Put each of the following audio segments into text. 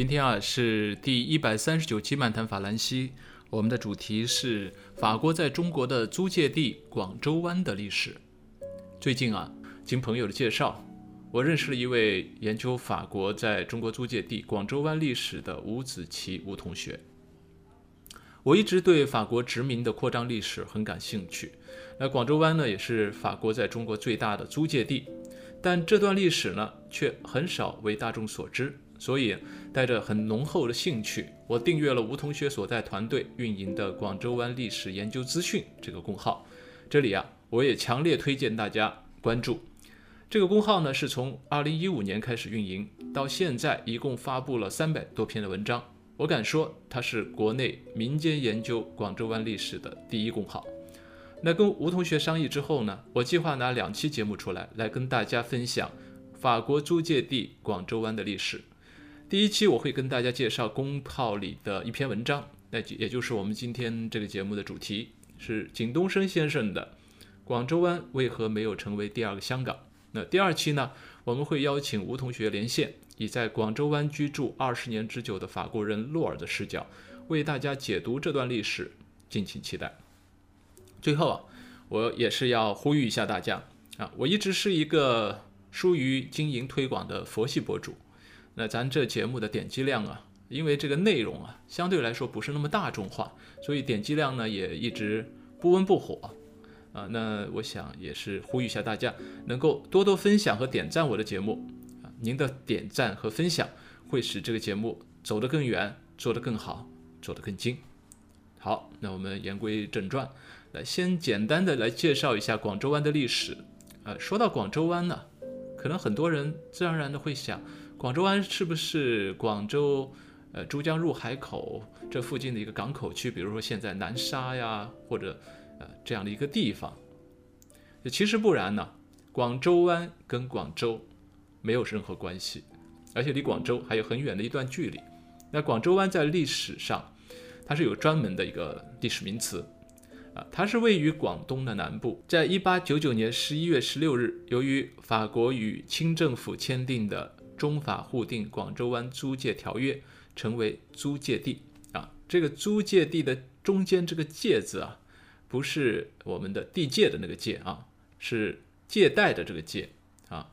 今天啊是第一百三十九期漫谈法兰西，我们的主题是法国在中国的租界地广州湾的历史。最近啊，经朋友的介绍。我认识了一位研究法国在中国租界地广州湾历史的吴子琪吴同学。我一直对法国殖民的扩张历史很感兴趣。那广州湾呢，也是法国在中国最大的租界地，但这段历史呢，却很少为大众所知。所以，带着很浓厚的兴趣，我订阅了吴同学所在团队运营的广州湾历史研究资讯这个公号。这里啊，我也强烈推荐大家关注。这个公号呢，是从二零一五年开始运营，到现在一共发布了三百多篇的文章。我敢说，它是国内民间研究广州湾历史的第一公号。那跟吴同学商议之后呢，我计划拿两期节目出来，来跟大家分享法国租界地广州湾的历史。第一期我会跟大家介绍公号里的一篇文章，那也就是我们今天这个节目的主题，是景东升先生的《广州湾为何没有成为第二个香港》。那第二期呢，我们会邀请吴同学连线，以在广州湾居住二十年之久的法国人洛尔的视角，为大家解读这段历史，敬请期待。最后啊，我也是要呼吁一下大家啊，我一直是一个疏于经营推广的佛系博主，那咱这节目的点击量啊，因为这个内容啊，相对来说不是那么大众化，所以点击量呢也一直不温不火。啊，那我想也是呼吁一下大家，能够多多分享和点赞我的节目啊！您的点赞和分享会使这个节目走得更远，做得更好，做得更精。好，那我们言归正传，来先简单的来介绍一下广州湾的历史。呃，说到广州湾呢，可能很多人自然而然的会想，广州湾是不是广州呃珠江入海口这附近的一个港口区？比如说现在南沙呀，或者。呃，这样的一个地方，其实不然呢。广州湾跟广州没有任何关系，而且离广州还有很远的一段距离。那广州湾在历史上，它是有专门的一个历史名词啊，它是位于广东的南部。在一八九九年十一月十六日，由于法国与清政府签订的中法互定广州湾租界条约，成为租界地啊。这个租界地的中间这个界字啊。不是我们的地界的那个界啊，是借贷的这个界啊。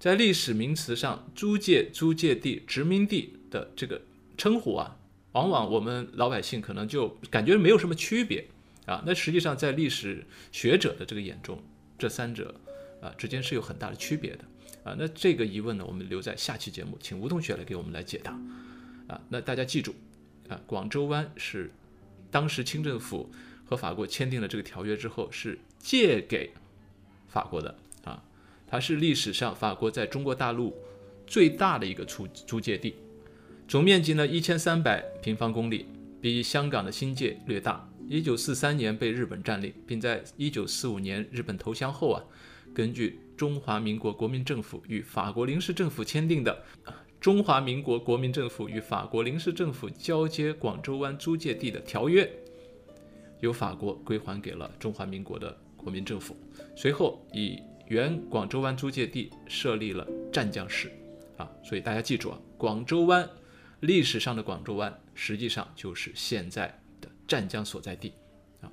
在历史名词上，租界、租界地、殖民地的这个称呼啊，往往我们老百姓可能就感觉没有什么区别啊。那实际上，在历史学者的这个眼中，这三者啊之间是有很大的区别的啊。那这个疑问呢，我们留在下期节目，请吴同学来给我们来解答啊。那大家记住啊，广州湾是当时清政府。和法国签订了这个条约之后，是借给法国的啊，它是历史上法国在中国大陆最大的一个租租界地，总面积呢一千三百平方公里，比香港的新界略大。一九四三年被日本占领，并在一九四五年日本投降后啊，根据中华民国国民政府与法国临时政府签订的《中华民国国民政府与法国临时政府交接广州湾租界地的条约》。由法国归还给了中华民国的国民政府，随后以原广州湾租界地设立了湛江市，啊，所以大家记住啊，广州湾历史上的广州湾实际上就是现在的湛江所在地，啊，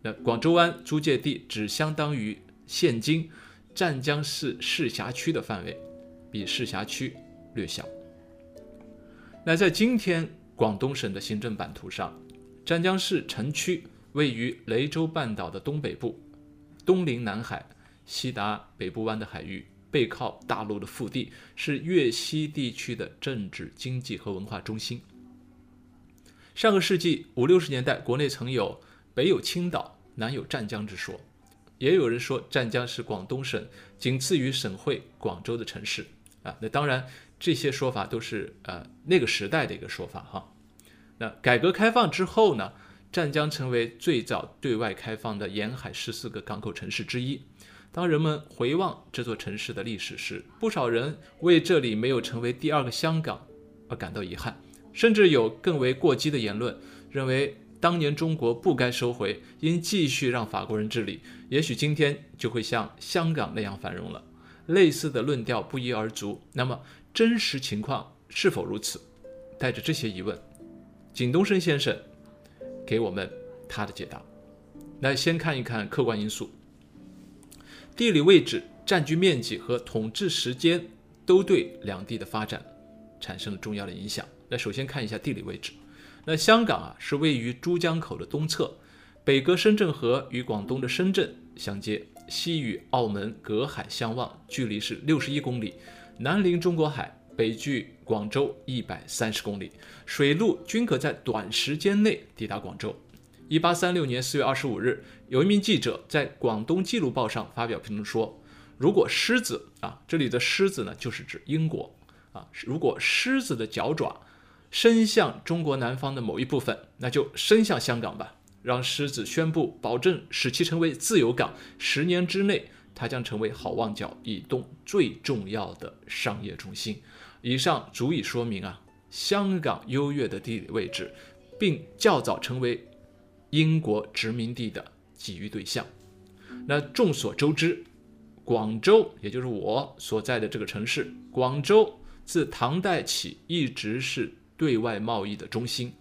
那广州湾租界地只相当于现今湛江市市辖区的范围，比市辖区略小。那在今天广东省的行政版图上，湛江市城区。位于雷州半岛的东北部，东临南海，西达北部湾的海域，背靠大陆的腹地，是粤西地区的政治、经济和文化中心。上个世纪五六十年代，国内曾有北有青岛，南有湛江之说，也有人说湛江是广东省仅次于省会广州的城市啊。那当然，这些说法都是呃那个时代的一个说法哈。那改革开放之后呢？湛江成为最早对外开放的沿海十四个港口城市之一。当人们回望这座城市的历史时，不少人为这里没有成为第二个香港而感到遗憾，甚至有更为过激的言论，认为当年中国不该收回，应继续让法国人治理，也许今天就会像香港那样繁荣了。类似的论调不一而足。那么，真实情况是否如此？带着这些疑问，景东升先生给我们他的解答。来先看一看客观因素。地理位置、占据面积和统治时间都对两地的发展产生了重要的影响。那首先看一下地理位置。那香港啊是位于珠江口的东侧，北隔深圳河与广东的深圳相接，西与澳门隔海相望，距离是六十一公里，南临中国海，北距广州一百三十公里，水路均可在短时间内抵达广州。一八三六年四月二十五日，有一名记者在《广东记录报》上发表评论说：“如果狮子啊，这里的狮子呢，就是指英国啊。如果狮子的脚爪伸向中国南方的某一部分，那就伸向香港吧，让狮子宣布，保证使其成为自由港。十年之内，它将成为好望角以东最重要的商业中心。以上足以说明啊，香港优越的地理位置，并较早成为。”英国殖民地的觊觎对象。那众所周知，广州也就是我所在的这个城市，广州自唐代起一直是对外贸易的中心。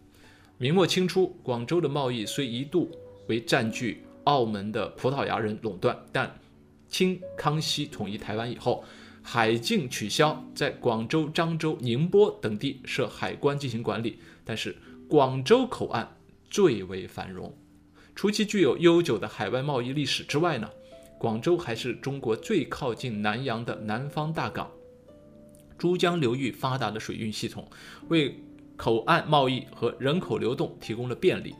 明末清初，广州的贸易虽一度为占据澳门的葡萄牙人垄断，但清康熙统一台湾以后，海禁取消，在广州、漳州、宁波等地设海关进行管理。但是广州口岸。最为繁荣，除其具有悠久的海外贸易历史之外呢，广州还是中国最靠近南洋的南方大港。珠江流域发达的水运系统，为口岸贸易和人口流动提供了便利。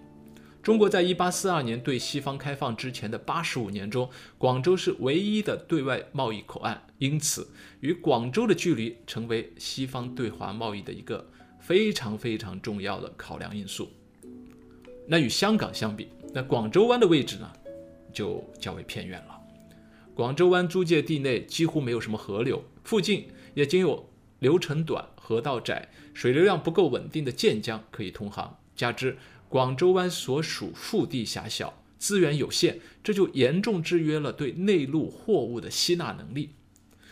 中国在一八四二年对西方开放之前的八十五年中，广州是唯一的对外贸易口岸，因此与广州的距离成为西方对华贸易的一个非常非常重要的考量因素。那与香港相比，那广州湾的位置呢，就较为偏远了。广州湾租界地内几乎没有什么河流，附近也仅有流程短、河道窄、水流量不够稳定的建江可以通航。加之广州湾所属腹地狭小，资源有限，这就严重制约了对内陆货物的吸纳能力。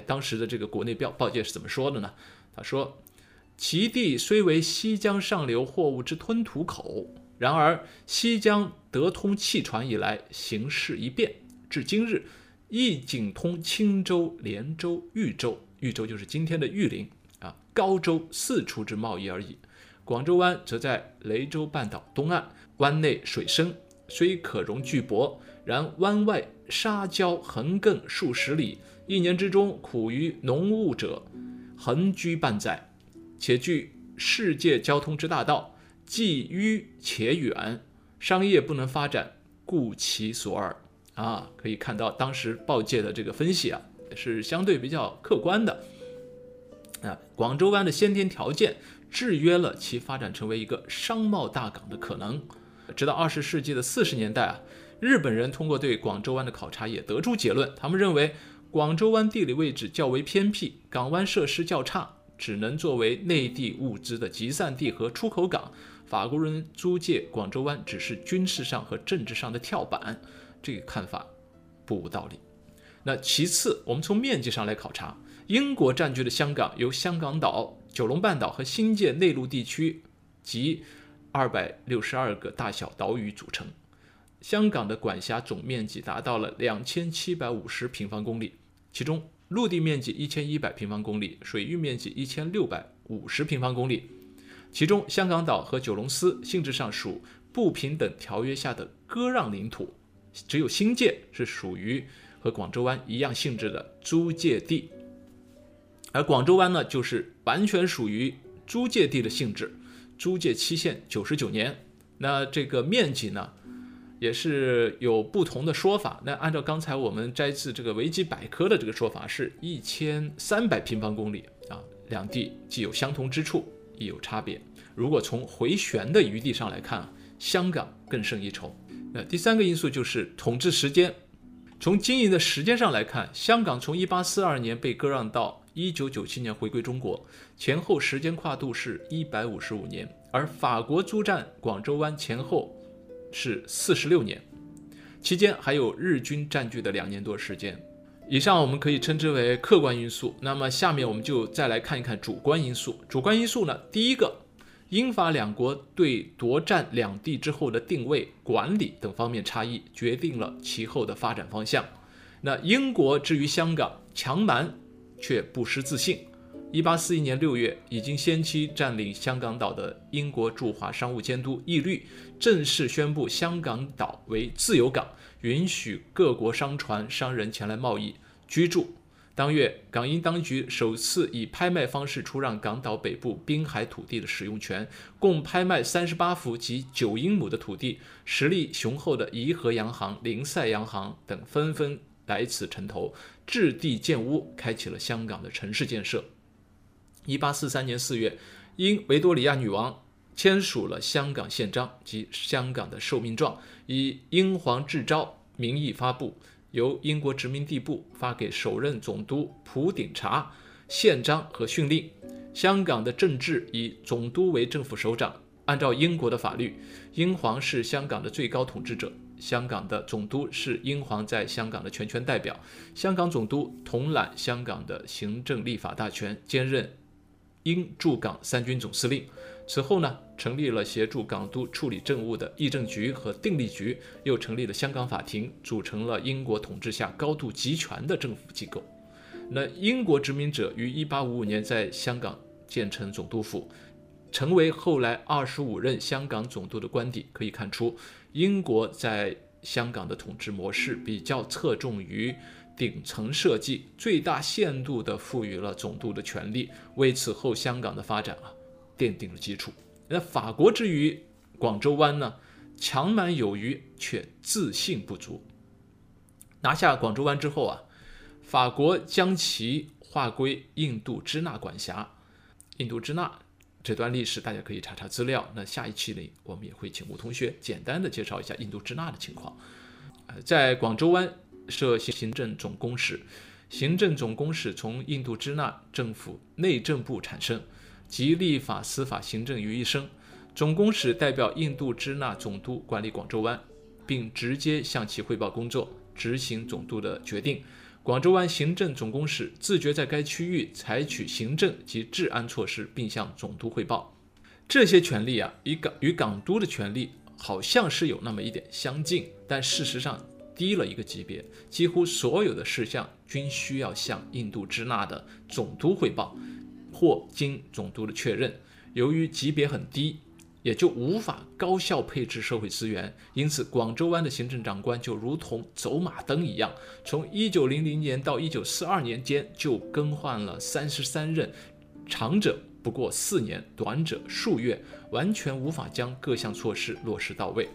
当时的这个国内报报界是怎么说的呢？他说：“其地虽为西江上流货物之吞吐口。”然而，西江得通汽船以来，形势一变，至今日，亦仅通青州、连州、豫州（豫州就是今天的玉林啊）高州四处之贸易而已。广州湾则在雷州半岛东岸，湾内水深，虽可容巨舶，然湾外沙礁横亘数十里，一年之中苦于浓雾者横居半载，且据世界交通之大道。既迂且远，商业不能发展，故其所耳啊！可以看到当时报界的这个分析啊，是相对比较客观的啊。广州湾的先天条件制约了其发展成为一个商贸大港的可能。直到二十世纪的四十年代啊，日本人通过对广州湾的考察也得出结论，他们认为广州湾地理位置较为偏僻，港湾设施较差，只能作为内地物资的集散地和出口港。法国人租借广州湾只是军事上和政治上的跳板，这个看法不无道理。那其次，我们从面积上来考察，英国占据的香港由香港岛、九龙半岛和新界内陆地区及二百六十二个大小岛屿组成。香港的管辖总面积达到了两千七百五十平方公里，其中陆地面积一千一百平方公里，水域面积一千六百五十平方公里。其中，香港岛和九龙司性质上属不平等条约下的割让领土，只有新界是属于和广州湾一样性质的租界地，而广州湾呢，就是完全属于租界地的性质，租界期限九十九年。那这个面积呢，也是有不同的说法。那按照刚才我们摘自这个维基百科的这个说法，是一千三百平方公里啊，两地既有相同之处。亦有差别。如果从回旋的余地上来看，香港更胜一筹。那第三个因素就是统治时间。从经营的时间上来看，香港从1842年被割让到1997年回归中国，前后时间跨度是一百五十五年，而法国租占广州湾前后是四十六年，期间还有日军占据的两年多时间。以上我们可以称之为客观因素。那么下面我们就再来看一看主观因素。主观因素呢，第一个。英法两国对夺占两地之后的定位、管理等方面差异，决定了其后的发展方向。那英国至于香港，强蛮却不失自信。一八四一年六月，已经先期占领香港岛的英国驻华商务监督义律，正式宣布香港岛为自由港，允许各国商船、商人前来贸易、居住。当月，港英当局首次以拍卖方式出让港岛北部滨海土地的使用权，共拍卖三十八幅及九英亩的土地。实力雄厚的怡和洋行、林赛洋行等纷纷来此城投，置地建屋，开启了香港的城市建设。一八四三年四月，英维多利亚女王签署了香港宪章及香港的受命状，以英皇制诏名义发布。由英国殖民地部发给首任总督普鼎查宪章和训令。香港的政治以总督为政府首长，按照英国的法律，英皇是香港的最高统治者。香港的总督是英皇在香港的全权代表。香港总督统揽香港的行政立法大权，兼任英驻港三军总司令。此后呢，成立了协助港督处理政务的议政局和定力局，又成立了香港法庭，组成了英国统治下高度集权的政府机构。那英国殖民者于1855年在香港建成总督府，成为后来25任香港总督的官邸。可以看出，英国在香港的统治模式比较侧重于顶层设计，最大限度地赋予了总督的权力，为此后香港的发展啊。奠定了基础。那法国之于广州湾呢？强蛮有余，却自信不足。拿下广州湾之后啊，法国将其划归印度支那管辖。印度支那这段历史大家可以查查资料。那下一期里，我们也会请吴同学简单的介绍一下印度支那的情况。呃，在广州湾设行政总公使，行政总公使从印度支那政府内政部产生。集立法、司法、行政于一身，总公使代表印度支那总督管理广州湾，并直接向其汇报工作，执行总督的决定。广州湾行政总公使自觉在该区域采取行政及治安措施，并向总督汇报。这些权利啊，与港与港督的权利好像是有那么一点相近，但事实上低了一个级别。几乎所有的事项均需要向印度支那的总督汇报。或经总督的确认，由于级别很低，也就无法高效配置社会资源，因此广州湾的行政长官就如同走马灯一样，从一九零零年到一九四二年间就更换了三十三任，长者不过四年，短者数月，完全无法将各项措施落实到位。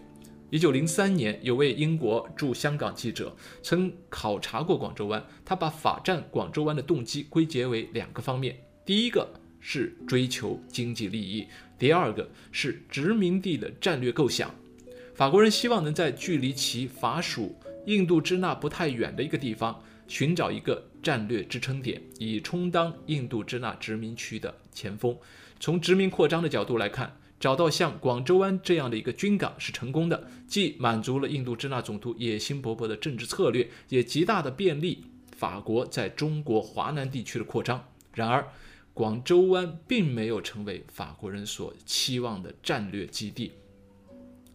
一九零三年，有位英国驻香港记者曾考察过广州湾，他把法占广州湾的动机归结为两个方面。第一个是追求经济利益，第二个是殖民地的战略构想。法国人希望能在距离其法属印度支那不太远的一个地方，寻找一个战略支撑点，以充当印度支那殖民区的前锋。从殖民扩张的角度来看，找到像广州湾这样的一个军港是成功的，既满足了印度支那总督野心勃勃的政治策略，也极大的便利法国在中国华南地区的扩张。然而，广州湾并没有成为法国人所期望的战略基地。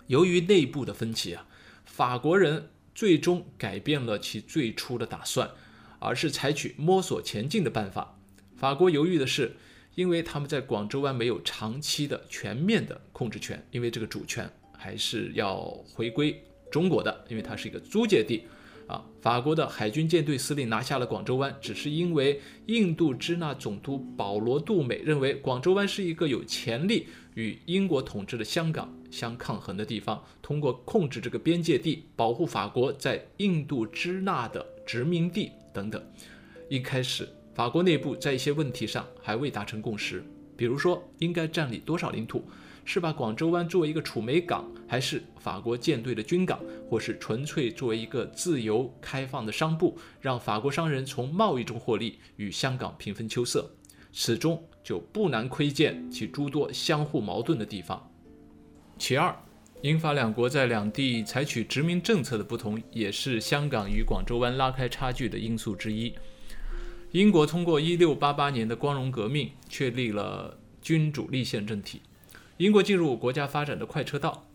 由于内部的分歧啊，法国人最终改变了其最初的打算，而是采取摸索前进的办法。法国犹豫的是，因为他们在广州湾没有长期的全面的控制权，因为这个主权还是要回归中国的，因为它是一个租界地。啊，法国的海军舰队司令拿下了广州湾，只是因为印度支那总督保罗·杜美认为广州湾是一个有潜力与英国统治的香港相抗衡的地方，通过控制这个边界地，保护法国在印度支那的殖民地等等。一开始，法国内部在一些问题上还未达成共识，比如说应该占领多少领土，是把广州湾作为一个储煤港，还是法国舰队的军港，或是纯粹作为一个自由开放的商埠，让法国商人从贸易中获利，与香港平分秋色，此中就不难窥见其诸多相互矛盾的地方。其二，英法两国在两地采取殖民政策的不同，也是香港与广州湾拉开差距的因素之一。英国通过1688年的光荣革命，确立了君主立宪政体。英国进入国家发展的快车道，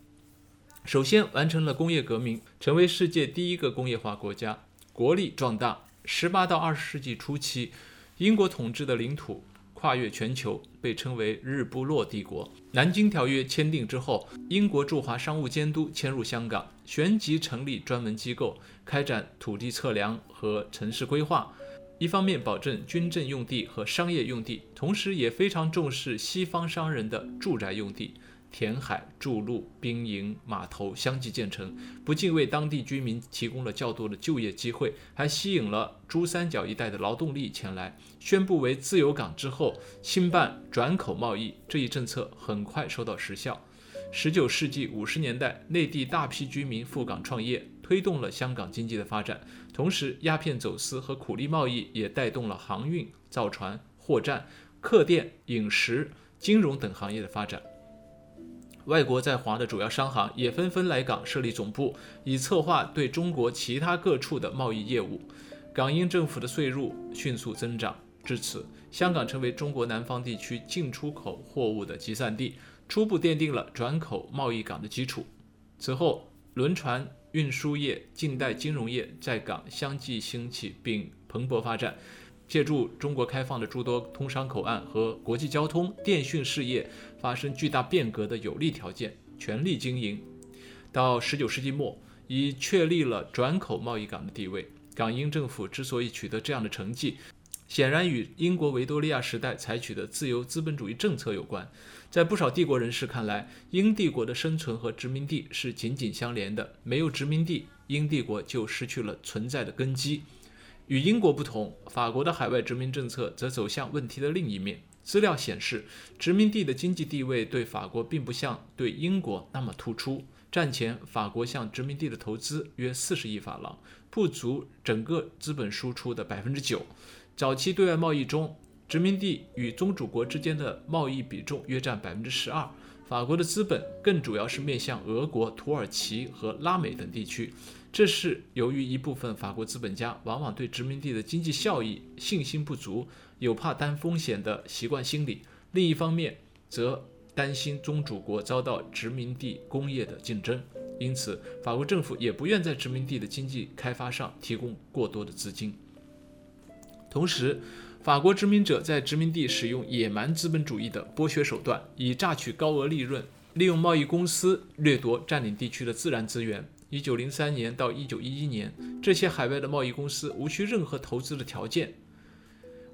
首先完成了工业革命，成为世界第一个工业化国家，国力壮大。十八到二十世纪初期，英国统治的领土。跨越全球，被称为日不落帝国。南京条约签订之后，英国驻华商务监督迁入香港，旋即成立专门机构，开展土地测量和城市规划。一方面保证军政用地和商业用地，同时也非常重视西方商人的住宅用地。填海筑路、兵营、码头相继建成，不仅为当地居民提供了较多的就业机会，还吸引了珠三角一带的劳动力前来。宣布为自由港之后，兴办转口贸易，这一政策很快收到实效。十九世纪五十年代，内地大批居民赴港创业，推动了香港经济的发展。同时，鸦片走私和苦力贸易也带动了航运、造船、货站、客店、饮食、金融等行业的发展。外国在华的主要商行也纷纷来港设立总部，以策划对中国其他各处的贸易业务。港英政府的税入迅速增长，至此，香港成为中国南方地区进出口货物的集散地，初步奠定了转口贸易港的基础。此后，轮船运输业、近代金融业在港相继兴起并蓬勃发展。借助中国开放的诸多通商口岸和国际交通、电讯事业发生巨大变革的有利条件，全力经营。到19世纪末，已确立了转口贸易港的地位。港英政府之所以取得这样的成绩，显然与英国维多利亚时代采取的自由资本主义政策有关。在不少帝国人士看来，英帝国的生存和殖民地是紧紧相连的，没有殖民地，英帝国就失去了存在的根基。与英国不同，法国的海外殖民政策则走向问题的另一面。资料显示，殖民地的经济地位对法国并不像对英国那么突出。战前，法国向殖民地的投资约四十亿法郎，不足整个资本输出的百分之九。早期对外贸易中，殖民地与宗主国之间的贸易比重约占百分之十二。法国的资本更主要是面向俄国、土耳其和拉美等地区。这是由于一部分法国资本家往往对殖民地的经济效益信心不足，有怕担风险的习惯心理；另一方面，则担心宗主国遭到殖民地工业的竞争，因此法国政府也不愿在殖民地的经济开发上提供过多的资金。同时，法国殖民者在殖民地使用野蛮资本主义的剥削手段，以榨取高额利润，利用贸易公司掠夺占领地区的自然资源。一九零三年到一九一一年，这些海外的贸易公司无需任何投资的条件，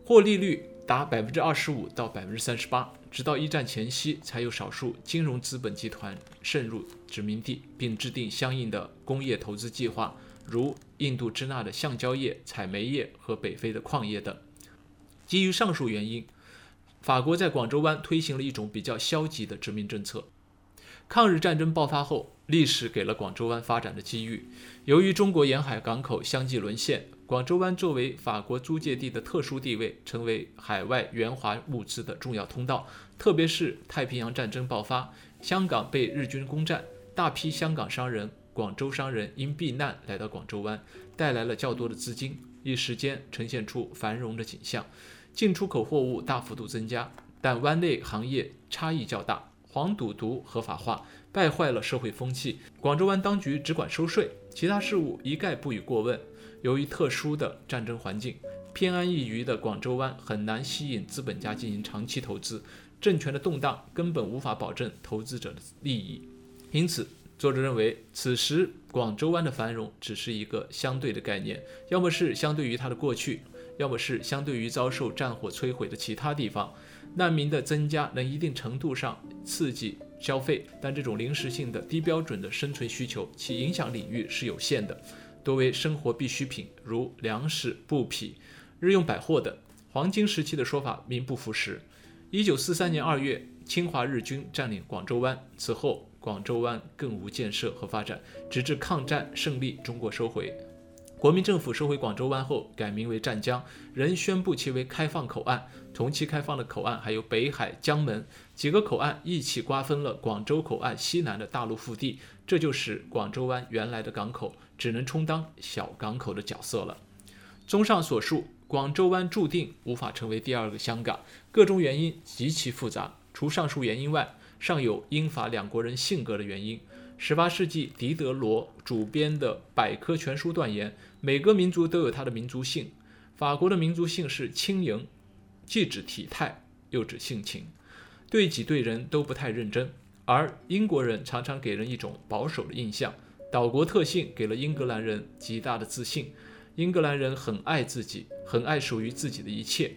获利率达百分之二十五到百分之三十八。直到一战前夕，才有少数金融资本集团渗入殖民地，并制定相应的工业投资计划，如印度支那的橡胶业、采煤业和北非的矿业等。基于上述原因，法国在广州湾推行了一种比较消极的殖民政策。抗日战争爆发后，历史给了广州湾发展的机遇。由于中国沿海港口相继沦陷，广州湾作为法国租界地的特殊地位，成为海外援华物资的重要通道。特别是太平洋战争爆发，香港被日军攻占，大批香港商人、广州商人因避难来到广州湾，带来了较多的资金，一时间呈现出繁荣的景象，进出口货物大幅度增加。但湾内行业差异较大。黄赌毒合法化，败坏了社会风气。广州湾当局只管收税，其他事务一概不予过问。由于特殊的战争环境，偏安一隅的广州湾很难吸引资本家进行长期投资。政权的动荡根本无法保证投资者的利益。因此，作者认为，此时广州湾的繁荣只是一个相对的概念，要么是相对于它的过去，要么是相对于遭受战火摧毁的其他地方。难民的增加能一定程度上刺激消费，但这种临时性的低标准的生存需求，其影响领域是有限的，多为生活必需品，如粮食、布匹、日用百货等。黄金时期的说法名不符实。一九四三年二月，侵华日军占领广州湾，此后广州湾更无建设和发展，直至抗战胜利，中国收回。国民政府收回广州湾后，改名为湛江，仍宣布其为开放口岸。同期开放的口岸还有北海、江门几个口岸，一起瓜分了广州口岸西南的大陆腹地，这就使广州湾原来的港口只能充当小港口的角色了。综上所述，广州湾注定无法成为第二个香港，各种原因极其复杂。除上述原因外，尚有英法两国人性格的原因。十八世纪，狄德罗主编的百科全书断言，每个民族都有它的民族性。法国的民族性是轻盈，既指体态又指性情，对己对人都不太认真；而英国人常常给人一种保守的印象。岛国特性给了英格兰人极大的自信，英格兰人很爱自己，很爱属于自己的一切。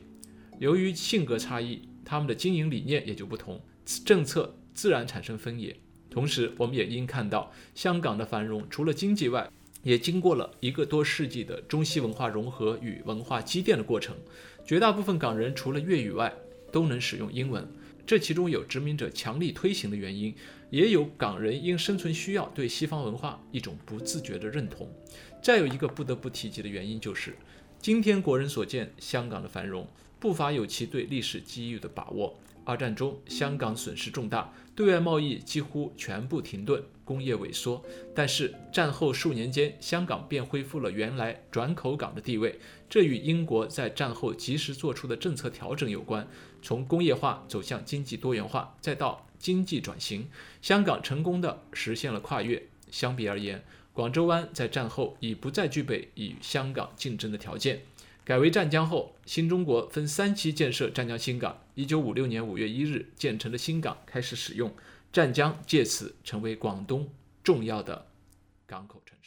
由于性格差异，他们的经营理念也就不同，政策自然产生分野。同时，我们也应看到，香港的繁荣除了经济外，也经过了一个多世纪的中西文化融合与文化积淀的过程。绝大部分港人除了粤语外，都能使用英文。这其中有殖民者强力推行的原因，也有港人因生存需要对西方文化一种不自觉的认同。再有一个不得不提及的原因，就是今天国人所见香港的繁荣，不乏有其对历史机遇的把握。二战中，香港损失重大，对外贸易几乎全部停顿，工业萎缩。但是战后数年间，香港便恢复了原来转口港的地位，这与英国在战后及时做出的政策调整有关。从工业化走向经济多元化，再到经济转型，香港成功的实现了跨越。相比而言，广州湾在战后已不再具备与香港竞争的条件。改为湛江后，新中国分三期建设湛江新港。一九五六年五月一日建成的新港开始使用，湛江借此成为广东重要的港口城。